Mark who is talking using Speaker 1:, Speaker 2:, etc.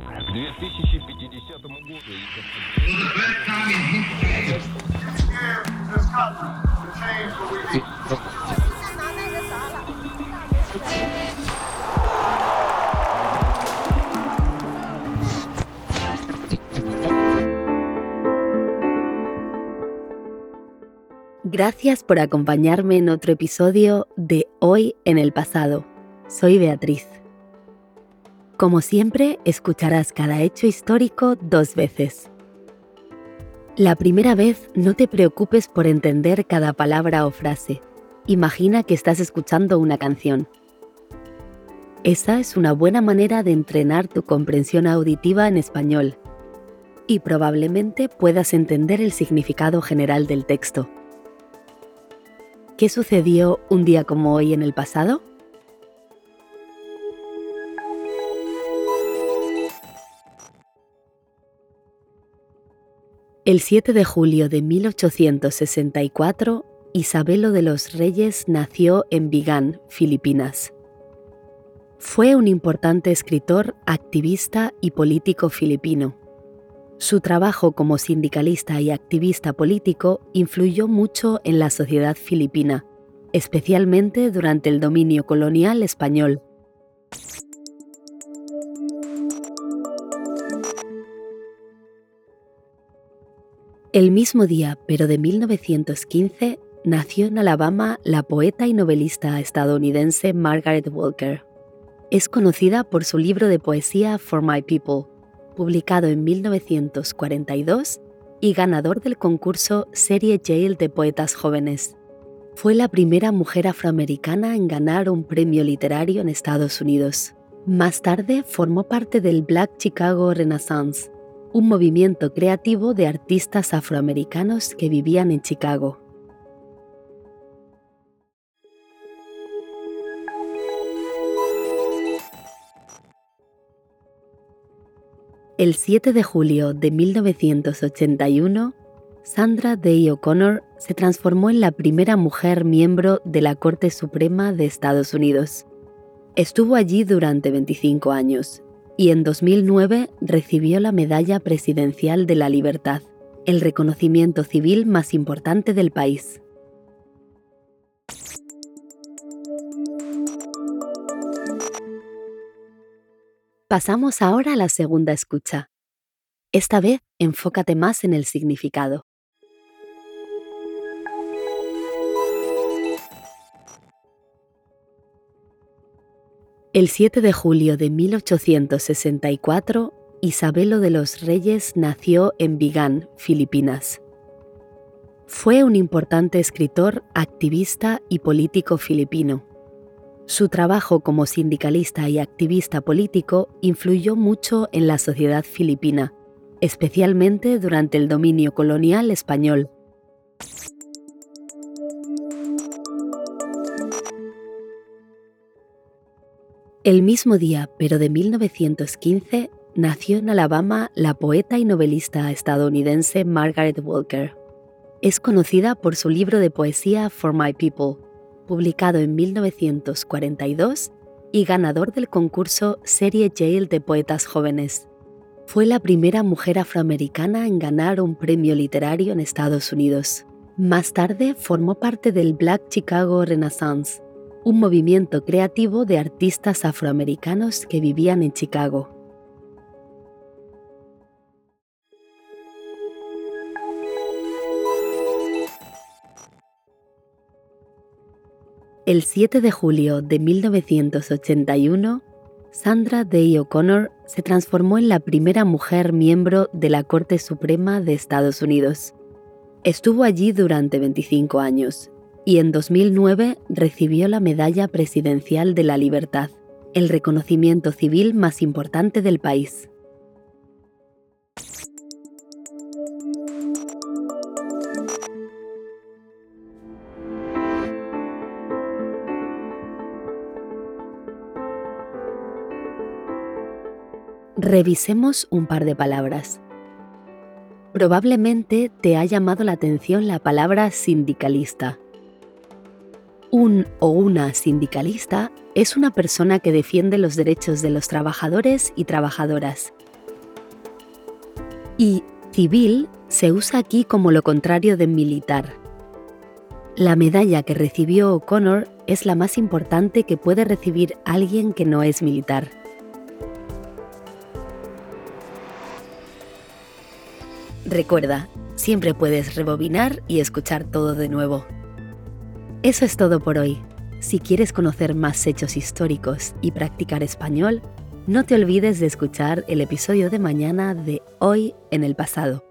Speaker 1: к 2050 году.
Speaker 2: Gracias por acompañarme en otro episodio de Hoy en el pasado. Soy Beatriz. Como siempre, escucharás cada hecho histórico dos veces. La primera vez no te preocupes por entender cada palabra o frase. Imagina que estás escuchando una canción. Esa es una buena manera de entrenar tu comprensión auditiva en español y probablemente puedas entender el significado general del texto. ¿Qué sucedió un día como hoy en el pasado? El 7 de julio de 1864, Isabelo de los Reyes nació en Vigan, Filipinas. Fue un importante escritor, activista y político filipino. Su trabajo como sindicalista y activista político influyó mucho en la sociedad filipina, especialmente durante el dominio colonial español. El mismo día, pero de 1915, nació en Alabama la poeta y novelista estadounidense Margaret Walker. Es conocida por su libro de poesía For My People, publicado en 1942 y ganador del concurso Serie Yale de Poetas Jóvenes. Fue la primera mujer afroamericana en ganar un premio literario en Estados Unidos. Más tarde formó parte del Black Chicago Renaissance, un movimiento creativo de artistas afroamericanos que vivían en Chicago. El 7 de julio de 1981, Sandra Day O'Connor se transformó en la primera mujer miembro de la Corte Suprema de Estados Unidos. Estuvo allí durante 25 años y en 2009 recibió la Medalla Presidencial de la Libertad, el reconocimiento civil más importante del país. Pasamos ahora a la segunda escucha. Esta vez enfócate más en el significado. El 7 de julio de 1864, Isabelo de los Reyes nació en Vigan, Filipinas. Fue un importante escritor, activista y político filipino. Su trabajo como sindicalista y activista político influyó mucho en la sociedad filipina, especialmente durante el dominio colonial español. El mismo día, pero de 1915, nació en Alabama la poeta y novelista estadounidense Margaret Walker. Es conocida por su libro de poesía For My People, publicado en 1942 y ganador del concurso Serie Yale de Poetas Jóvenes. Fue la primera mujer afroamericana en ganar un premio literario en Estados Unidos. Más tarde formó parte del Black Chicago Renaissance, un movimiento creativo de artistas afroamericanos que vivían en Chicago. El 7 de julio de 1981, Sandra Day O'Connor se transformó en la primera mujer miembro de la Corte Suprema de Estados Unidos. Estuvo allí durante 25 años y en 2009 recibió la Medalla Presidencial de la Libertad, el reconocimiento civil más importante del país. Revisemos un par de palabras. Probablemente te ha llamado la atención la palabra sindicalista. Un o una sindicalista es una persona que defiende los derechos de los trabajadores y trabajadoras Y civil se usa aquí como lo contrario de militar. La medalla que recibió O'Connor es la más importante que puede recibir alguien que no es militar. Recuerda, siempre puedes rebobinar y escuchar todo de nuevo. Eso es todo por hoy. Si quieres conocer más hechos históricos y practicar español, no te olvides de escuchar el episodio de mañana de Hoy en el pasado.